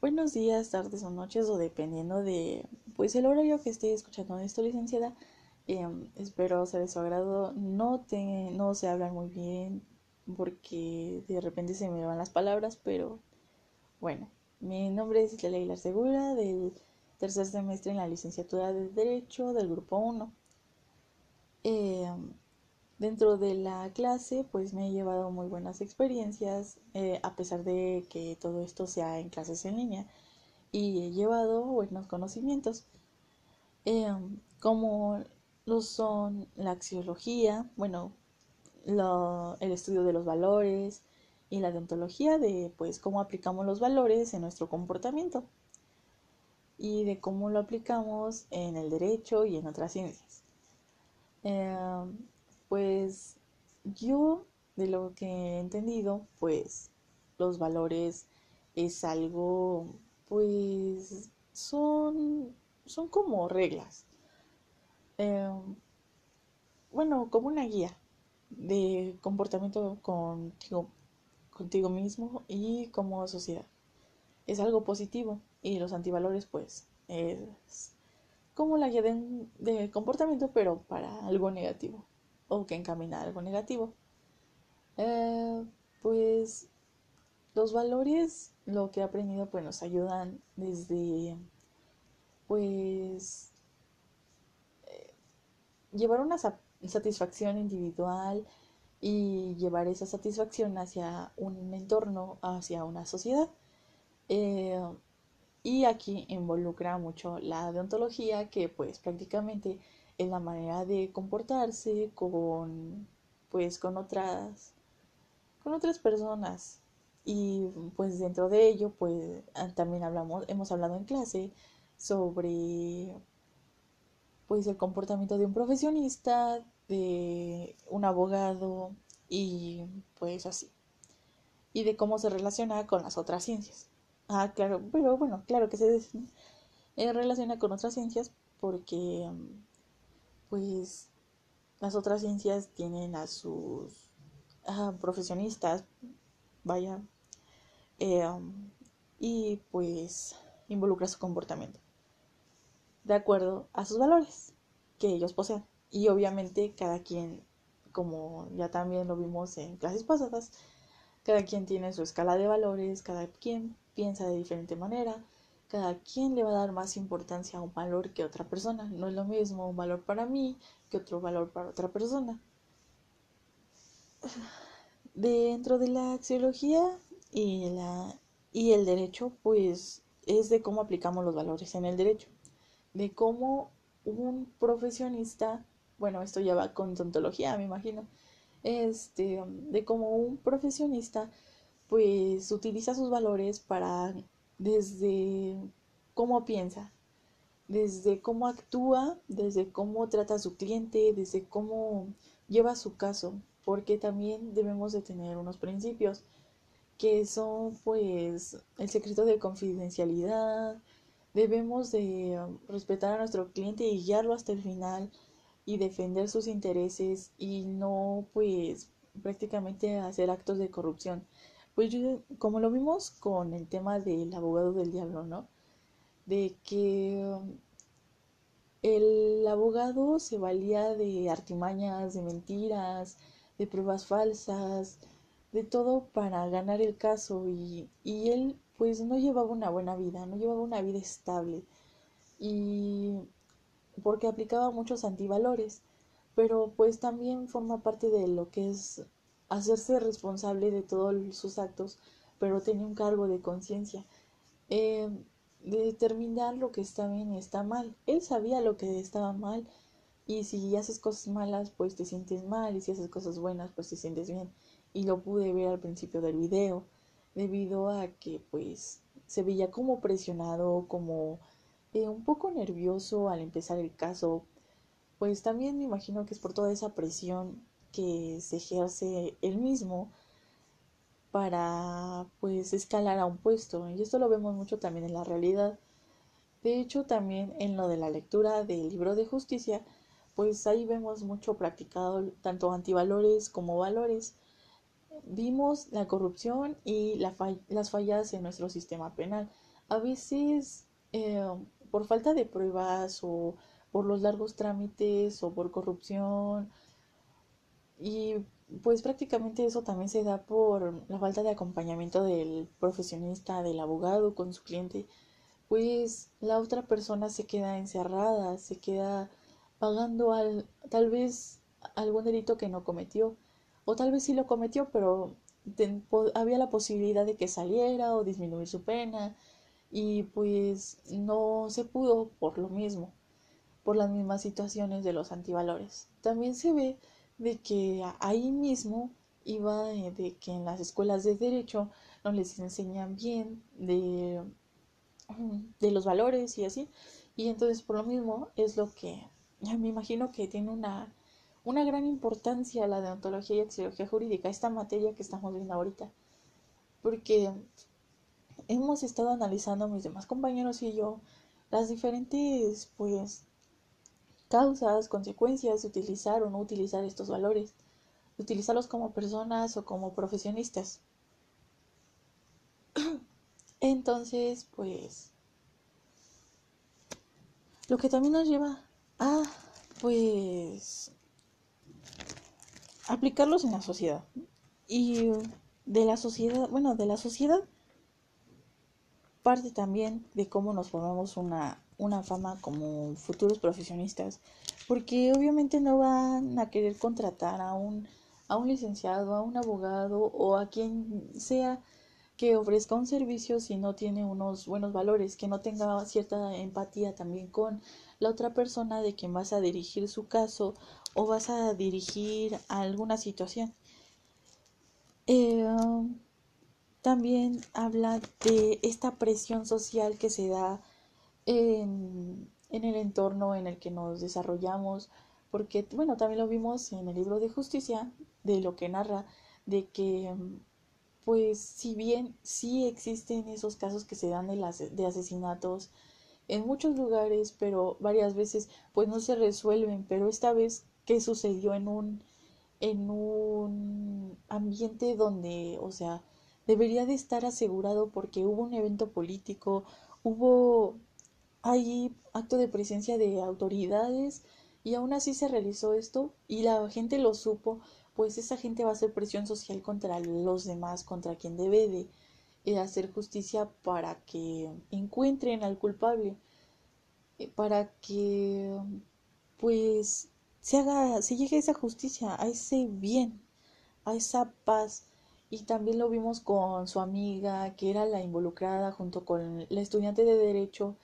Buenos días, tardes o noches o dependiendo de pues el horario que esté escuchando esto, licenciada. Em, espero sea de su agrado. No te, no se hablan muy bien porque de repente se me van las palabras, pero bueno, mi nombre es Leila Segura del tercer semestre en la licenciatura de Derecho del grupo 1. Em, dentro de la clase pues me he llevado muy buenas experiencias eh, a pesar de que todo esto sea en clases en línea y he llevado buenos conocimientos em, como lo son la axiología, bueno, el estudio de los valores y la deontología de pues cómo aplicamos los valores en nuestro comportamiento y de cómo lo aplicamos en el derecho y en otras ciencias. Em, pues yo de lo que he entendido, pues los valores es algo, pues son, son como reglas. Em, bueno, como una guía de comportamiento contigo, contigo mismo y como sociedad. Es algo positivo y los antivalores pues es como la guía de, comportamiento pero para algo negativo o que encamina algo negativo. Eh, pues los valores, lo que he aprendido, pues nos ayudan desde, pues, eh, llevar una satisfacción individual y llevar esa satisfacción hacia un entorno, hacia una sociedad. Eh, y aquí involucra mucho la deontología, que pues prácticamente es la manera de comportarse con pues con otras con otras personas. Y pues dentro de ello pues ah, también hablamos hemos hablado en clase sobre pues el comportamiento de un profesionista de un abogado y pues así. Y de cómo se relaciona con las otras ciencias. Ah, claro, pero bueno, claro que se relaciona con otras ciencias porque pues las otras ciencias tienen a sus profesionistas, vaya, eh, y pues involucra su comportamiento de acuerdo a sus valores que ellos poseen. Y obviamente cada quien, como ya también lo vimos en clases pasadas, cada quien tiene su escala de valores, cada quien piensa de diferente manera, cada quien le va a dar más importancia a un valor que otra persona. No es lo mismo un valor para mí que otro valor para otra persona. Dentro de la axiología y, la, y el derecho, pues es de cómo aplicamos los valores en el derecho, de cómo un profesionista, bueno, esto ya va con tontología, me imagino, este, de cómo un profesionista pues utiliza sus valores para desde cómo piensa, desde cómo actúa, desde cómo trata a su cliente, desde cómo lleva su caso, porque también debemos de tener unos principios que son pues el secreto de confidencialidad, debemos de respetar a nuestro cliente y guiarlo hasta el final y defender sus intereses y no pues prácticamente hacer actos de corrupción. Pues yo, como lo vimos con el tema del abogado del diablo, ¿no? De que um, el abogado se valía de artimañas, de mentiras, de pruebas falsas, de todo para ganar el caso y, y él pues no llevaba una buena vida, no llevaba una vida estable y porque aplicaba muchos antivalores, pero pues también forma parte de lo que es hacerse responsable de todos sus actos, pero tenía un cargo de conciencia, eh, de determinar lo que está bien y está mal. Él sabía lo que estaba mal y si haces cosas malas, pues te sientes mal y si haces cosas buenas, pues te sientes bien. Y lo pude ver al principio del video, debido a que pues se veía como presionado, como eh, un poco nervioso al empezar el caso. Pues también me imagino que es por toda esa presión que se ejerce él mismo para pues escalar a un puesto y esto lo vemos mucho también en la realidad. De hecho también en lo de la lectura del libro de justicia pues ahí vemos mucho practicado tanto antivalores como valores. Vimos la corrupción y las fallas en nuestro sistema penal. A veces eh, por falta de pruebas o por los largos trámites o por corrupción y pues prácticamente eso también se da por la falta de acompañamiento del profesionista, del abogado con su cliente, pues la otra persona se queda encerrada, se queda pagando al, tal vez algún delito que no cometió, o tal vez sí lo cometió, pero había la posibilidad de que saliera o disminuir su pena, y pues no se pudo por lo mismo, por las mismas situaciones de los antivalores. También se ve de que ahí mismo iba de que en las escuelas de derecho no les enseñan bien de, de los valores y así. Y entonces por lo mismo es lo que me imagino que tiene una, una gran importancia la deontología y axiología jurídica, esta materia que estamos viendo ahorita. Porque hemos estado analizando mis demás compañeros y yo las diferentes pues causas, consecuencias de utilizar o no utilizar estos valores, utilizarlos como personas o como profesionistas. Entonces, pues, lo que también nos lleva a, pues, aplicarlos en la sociedad. Y de la sociedad, bueno, de la sociedad parte también de cómo nos formamos una una fama como futuros profesionistas, porque obviamente no van a querer contratar a un, a un licenciado, a un abogado o a quien sea que ofrezca un servicio si no tiene unos buenos valores, que no tenga cierta empatía también con la otra persona de quien vas a dirigir su caso o vas a dirigir alguna situación. Eh, también habla de esta presión social que se da en, el entorno en el que nos desarrollamos, porque, bueno, también lo vimos en el libro de justicia, de lo que narra, de que, pues, si bien sí existen esos casos que se dan de, las, de asesinatos en muchos lugares, pero varias veces, pues, no se resuelven, pero esta vez, ¿qué sucedió en un, en un ambiente donde, o sea, debería de estar asegurado porque hubo un evento político, hubo hay acto de presencia de autoridades y aún así se realizó esto y la gente lo supo, pues esa gente va a hacer presión social contra los demás, contra quien debe de, eh, hacer justicia para que encuentren al culpable, eh, para que pues se haga, se llegue a esa justicia, a ese bien, a esa paz. Y también lo vimos con su amiga, que era la involucrada junto con la estudiante de derecho,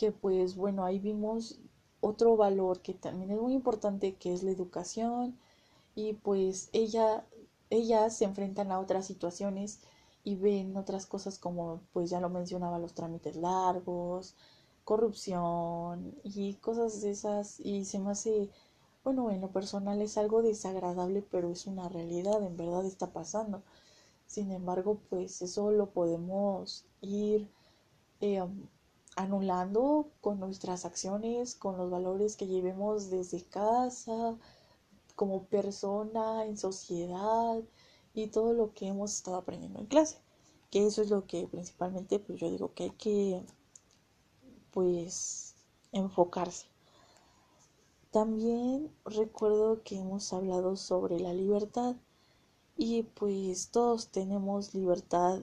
que pues bueno, ahí vimos otro valor que también es muy importante, que es la educación y pues ella, ellas se enfrentan a otras situaciones y ven otras cosas como pues ya lo mencionaba los trámites largos, corrupción y cosas de esas y se me hace bueno en lo personal es algo desagradable pero es una realidad en verdad está pasando. Sin embargo pues eso lo podemos ir eh, anulando con nuestras acciones, con los valores que llevemos desde casa, como persona, en sociedad y todo lo que hemos estado aprendiendo en clase. Que eso es lo que principalmente pues yo digo que hay que pues enfocarse. También recuerdo que hemos hablado sobre la libertad y pues todos tenemos libertad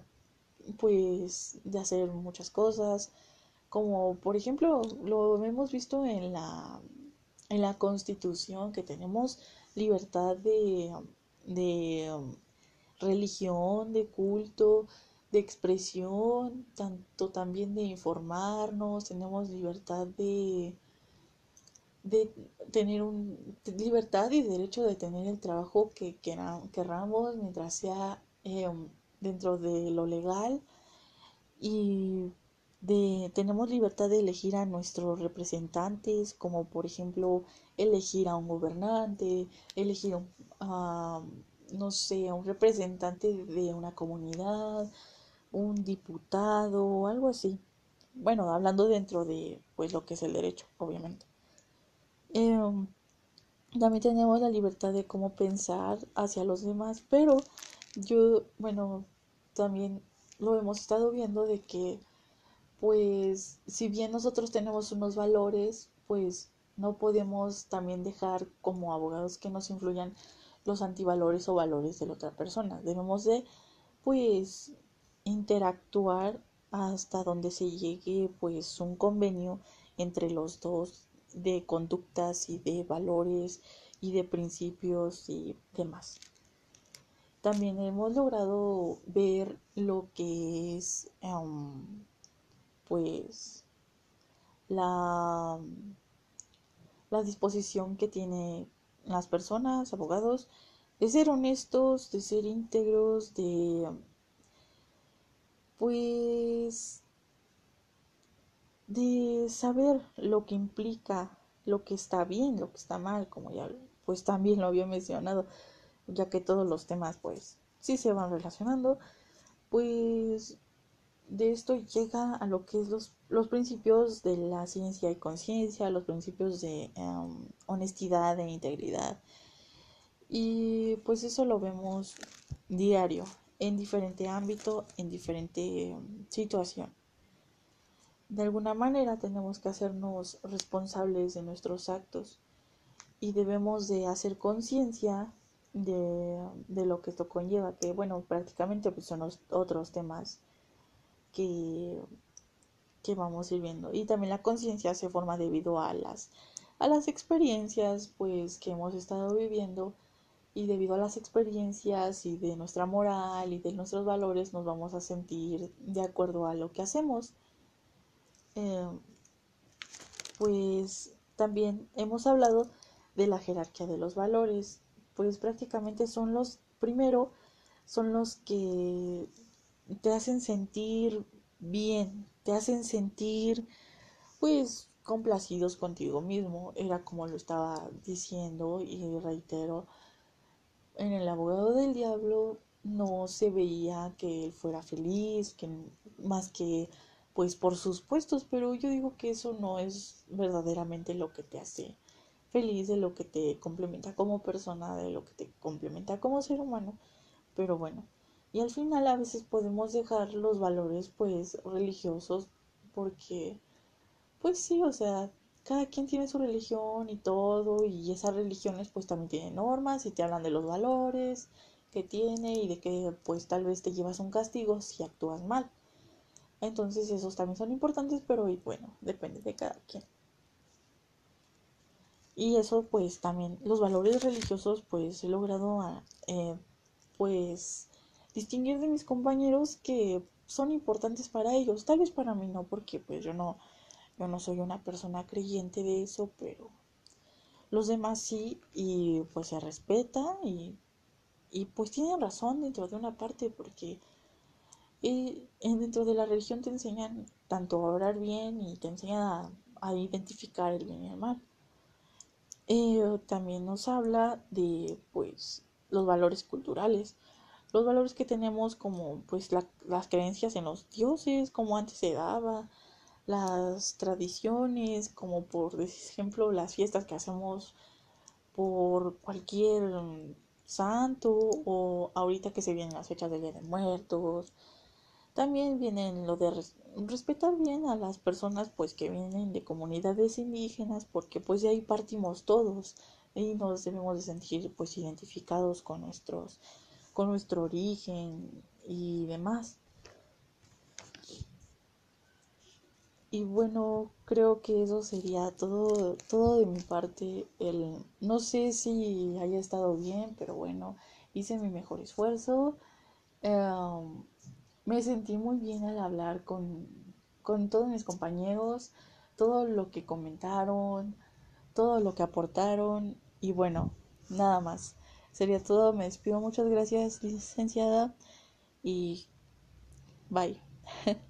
pues de hacer muchas cosas, como por ejemplo lo hemos visto en la, en la constitución que tenemos libertad de, de um, religión, de culto, de expresión, tanto también de informarnos, tenemos libertad de, de tener un, libertad y derecho de tener el trabajo que queramos mientras sea eh, dentro de lo legal. Y de tenemos libertad de elegir a nuestros representantes, como por ejemplo elegir a un gobernante, elegir a, no sé, a un representante de una comunidad, un diputado, algo así. Bueno, hablando dentro de pues lo que es el derecho, obviamente. Em, también tenemos la libertad de cómo pensar hacia los demás, pero yo, bueno, también lo hemos estado viendo de que pues si bien nosotros tenemos unos valores, pues no podemos también dejar como abogados que nos influyan los antivalores o valores de la otra persona. Debemos de pues interactuar hasta donde se llegue pues un convenio entre los dos de conductas y de valores y de principios y demás. También hemos logrado ver lo que es um, pues la, la disposición que tiene las personas, abogados, de ser honestos, de ser íntegros, de pues de saber lo que implica, lo que está bien, lo que está mal, como ya pues también lo había mencionado, ya que todos los temas pues sí se van relacionando, pues de esto llega a lo que es los, los principios de la ciencia y conciencia, los principios de em, honestidad e integridad. Y pues eso lo vemos diario, en diferente ámbito, en diferente em, situación. De alguna manera tenemos que hacernos responsables de nuestros actos y debemos de hacer conciencia de, de, lo que esto conlleva, que bueno, prácticamente pues son otros temas que, vamos a ir viendo. Y también la conciencia se forma debido a las, a las experiencias pues que hemos estado viviendo y debido a las experiencias y de nuestra moral y de nuestros valores nos vamos a sentir de acuerdo a lo que hacemos. Eh, pues también hemos hablado de la jerarquía de los valores, pues prácticamente son los, primero, son los que te hacen sentir bien, te hacen sentir pues complacidos contigo mismo, era como lo estaba diciendo y reitero, en el abogado del diablo no se veía que él fuera feliz, que más que pues por sus puestos, pero yo digo que eso no es verdaderamente lo que te hace feliz, de lo que te complementa como persona, de lo que te complementa como ser humano, pero bueno, y al final a veces podemos dejar los valores pues religiosos porque pues sí, o sea, cada quien tiene su religión y todo y esas religiones pues también tienen normas y te hablan de los valores que tiene y de que pues tal vez te llevas un castigo si actúas mal. Entonces esos también son importantes, pero bueno, depende de cada quien. Y eso pues también los valores religiosos pues he logrado eh, pues distinguir de mis compañeros que son importantes para ellos. Tal vez para mí no, porque pues yo no, yo no soy una persona creyente de eso, pero los demás sí, y pues se respeta y, y pues tienen razón dentro de una parte, porque eh, dentro de la religión te enseñan tanto a orar bien y te enseñan a, a identificar el bien y el mal. Eh, también nos habla de pues los valores culturales los valores que tenemos como pues las creencias en los dioses, como antes se daba, las tradiciones, como por ejemplo las fiestas que hacemos por cualquier mm, santo o ahorita que se vienen las fechas del Día de Muertos. También vienen lo de respetar bien a las personas pues que vienen de comunidades indígenas porque pues de ahí partimos todos y nos debemos de sentir pues identificados con nuestros con nuestro origen y demás. Y bueno, creo que eso sería todo, todo de mi parte. El, no sé si haya estado bien, pero bueno, hice mi mejor esfuerzo. Em, me sentí muy bien al hablar con, con todos mis compañeros, todo lo que comentaron, todo lo que aportaron y bueno, nada más. Sería todo, me despido. Muchas gracias, licenciada. Y bye.